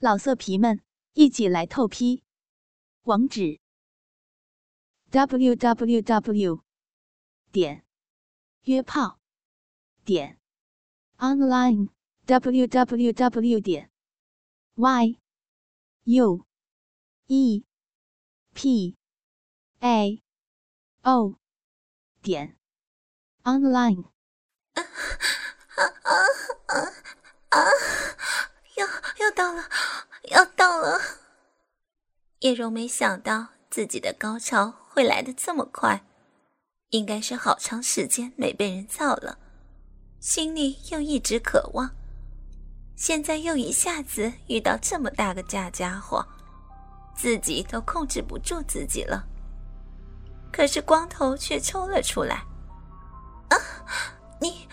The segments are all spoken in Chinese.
老色皮们，一起来透批！网址：w w w 点约炮点 online w w w 点 y u e p a o 点 online。啊啊啊啊！要要到了，要到了！叶柔没想到自己的高潮会来的这么快，应该是好长时间没被人造了，心里又一直渴望，现在又一下子遇到这么大个假家伙，自己都控制不住自己了。可是光头却抽了出来：“啊，你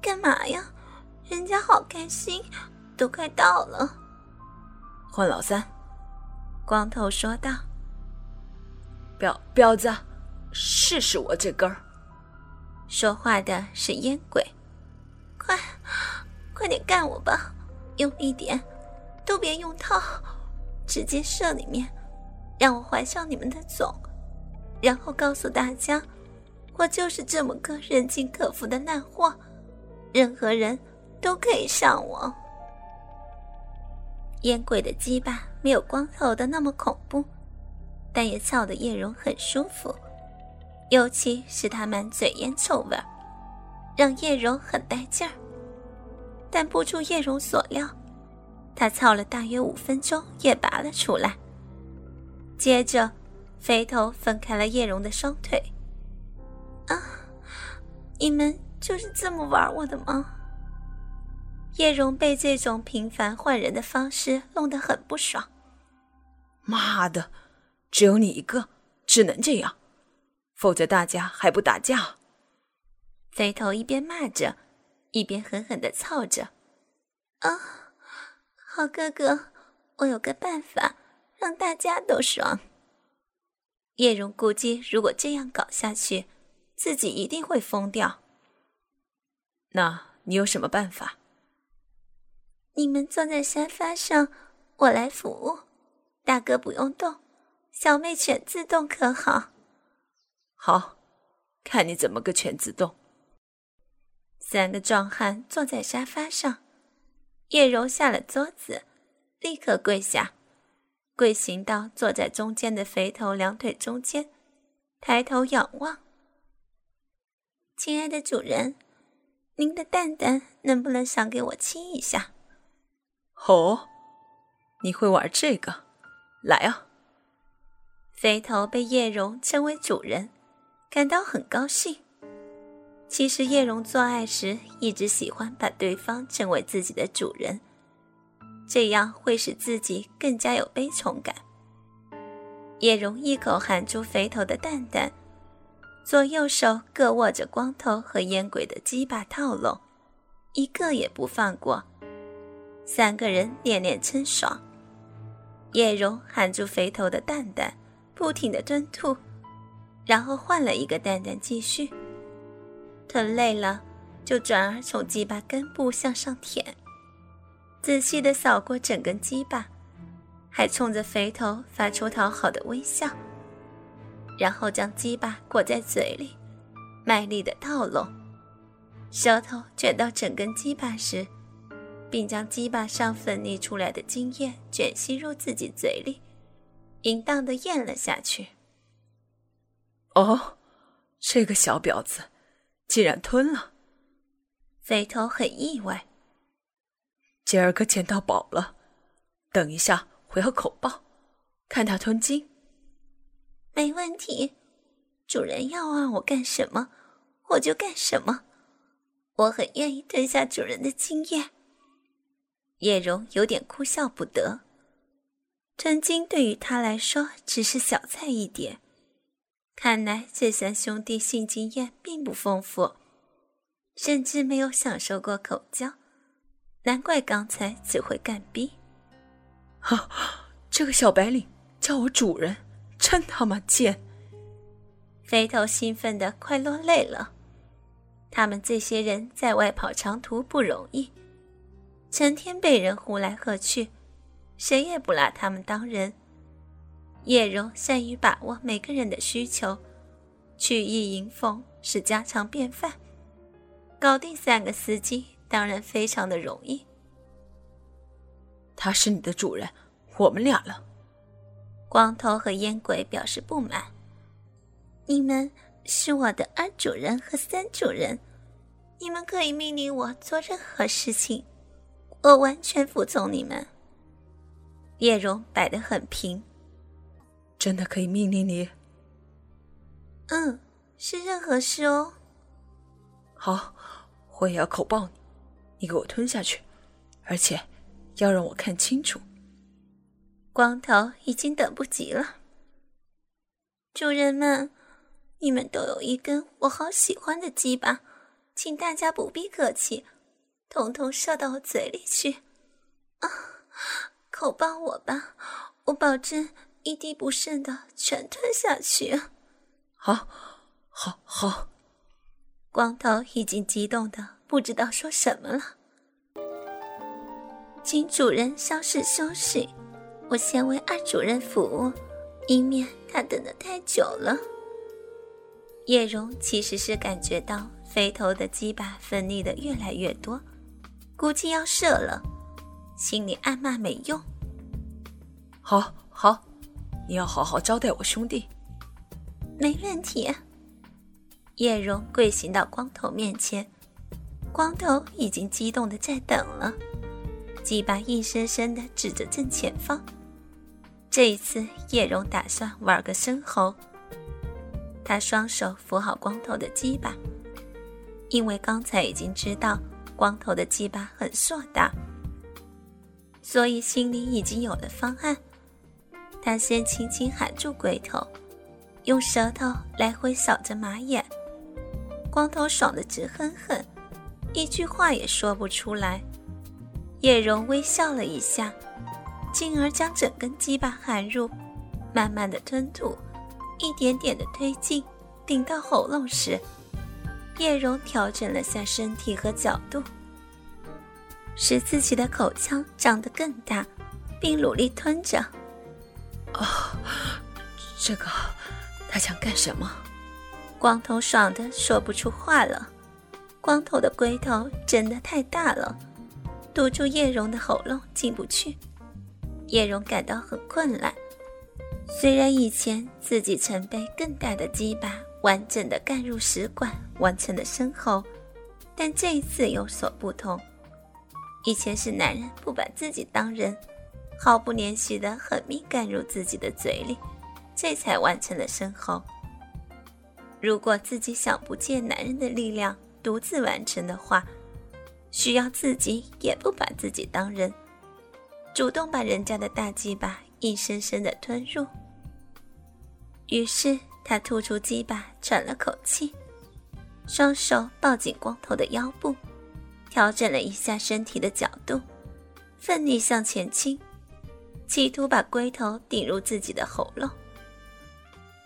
干嘛呀？人家好开心。”都快到了，换老三。光头说道：“彪彪子，试试我这根儿。”说话的是烟鬼，快，快点干我吧，用力点，都别用套，直接射里面，让我怀上你们的种，然后告诉大家，我就是这么个人尽可夫的烂货，任何人都可以上我。烟鬼的鸡巴没有光头的那么恐怖，但也操得叶蓉很舒服，尤其是他满嘴烟臭味，让叶蓉很带劲儿。但不出叶蓉所料，他操了大约五分钟也拔了出来。接着，肥头分开了叶蓉的双腿。啊，你们就是这么玩我的吗？叶蓉被这种频繁换人的方式弄得很不爽。妈的，只有你一个，只能这样，否则大家还不打架？贼头一边骂着，一边狠狠的操着。啊，好哥哥，我有个办法，让大家都爽。叶蓉估计，如果这样搞下去，自己一定会疯掉。那你有什么办法？你们坐在沙发上，我来服务。大哥不用动，小妹全自动可好？好，看你怎么个全自动。三个壮汉坐在沙发上，叶柔下了桌子，立刻跪下，跪行到坐在中间的肥头两腿中间，抬头仰望。亲爱的主人，您的蛋蛋能不能赏给我亲一下？哦，你会玩这个？来啊！肥头被叶蓉称为主人，感到很高兴。其实叶蓉做爱时一直喜欢把对方称为自己的主人，这样会使自己更加有悲从感。叶蓉一口含住肥头的蛋蛋，左右手各握着光头和烟鬼的鸡巴套拢，一个也不放过。三个人连连称爽，叶蓉含住肥头的蛋蛋，不停的吞吐，然后换了一个蛋蛋继续。吞累了，就转而从鸡巴根部向上舔，仔细的扫过整根鸡巴，还冲着肥头发出讨好的微笑，然后将鸡巴裹在嘴里，卖力的套拢，舌头卷到整根鸡巴时。并将鸡巴上分泌出来的精液卷吸入自己嘴里，淫荡的咽了下去。哦，这个小婊子竟然吞了！肥头很意外。今儿个捡到宝了，等一下回个口报，看他吞金。没问题，主人要让我干什么，我就干什么。我很愿意吞下主人的精液。叶蓉有点哭笑不得，吞金对于他来说只是小菜一碟。看来这三兄弟性经验并不丰富，甚至没有享受过口交，难怪刚才只会干逼。啊，这个小白领叫我主人，真他妈贱！肥头兴奋的快落泪了。他们这些人在外跑长途不容易。成天被人呼来喝去，谁也不拿他们当人。叶柔善于把握每个人的需求，曲意迎风是家常便饭。搞定三个司机当然非常的容易。他是你的主人，我们俩了。光头和烟鬼表示不满：“你们是我的二主人和三主人，你们可以命令我做任何事情，我完全服从你们。”叶荣摆得很平。真的可以命令你？嗯，是任何事哦。好，我也要口爆你，你给我吞下去，而且要让我看清楚。光头已经等不及了。主人们，你们都有一根我好喜欢的鸡巴，请大家不必客气，统统射到我嘴里去。啊，口爆我吧，我保证。一滴不剩的全吞下去！好，好，好！光头已经激动的不知道说什么了。请主人稍事休息，我先为二主人服务，以免他等的太久了。叶蓉其实是感觉到肥头的鸡巴分泌的越来越多，估计要射了，心里暗骂没用。好，好。你要好好招待我兄弟，没问题。叶荣跪行到光头面前，光头已经激动的在等了，鸡巴硬生生的指着正前方。这一次，叶荣打算玩个深喉。他双手扶好光头的鸡巴，因为刚才已经知道光头的鸡巴很硕大，所以心里已经有了方案。他先轻轻含住龟头，用舌头来回扫着马眼。光头爽的直哼哼，一句话也说不出来。叶蓉微笑了一下，进而将整根鸡巴含入，慢慢的吞吐，一点点的推进，顶到喉咙时，叶蓉调整了下身体和角度，使自己的口腔长得更大，并努力吞着。哦，这个他想干什么？光头爽的说不出话了。光头的龟头真的太大了，堵住叶蓉的喉咙进不去。叶蓉感到很困难。虽然以前自己曾被更大的鸡巴完整的干入食管，完成了生喉，但这一次有所不同。以前是男人不把自己当人。毫不怜惜的狠命干入自己的嘴里，这才完成了身后。如果自己想不借男人的力量独自完成的话，需要自己也不把自己当人，主动把人家的大鸡巴硬生生的吞入。于是他吐出鸡巴，喘了口气，双手抱紧光头的腰部，调整了一下身体的角度，奋力向前倾。企图把龟头顶入自己的喉咙，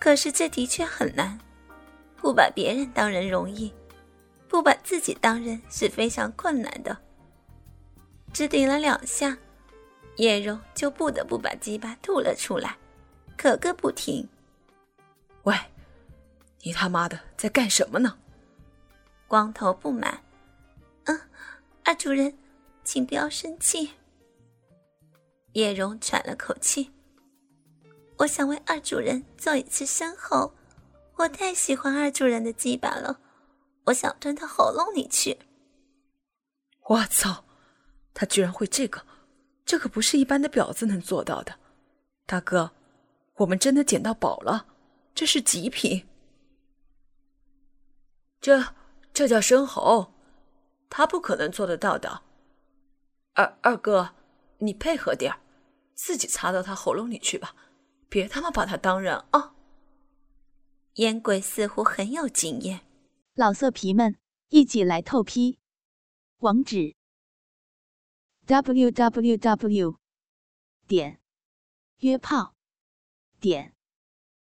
可是这的确很难。不把别人当人容易，不把自己当人是非常困难的。只顶了两下，叶柔就不得不把鸡巴吐了出来，咳个不停。喂，你他妈的在干什么呢？光头不满。嗯，二主人，请不要生气。叶荣喘了口气，我想为二主人做一次身后，我太喜欢二主人的鸡巴了，我想吞到喉咙里去。我操，他居然会这个，这可不是一般的婊子能做到的。大哥，我们真的捡到宝了，这是极品。这这叫生猴，他不可能做得到的。二二哥，你配合点儿。自己插到他喉咙里去吧，别他妈把他当人啊！烟鬼似乎很有经验，老色皮们一起来透批，网址：w w w 点约炮点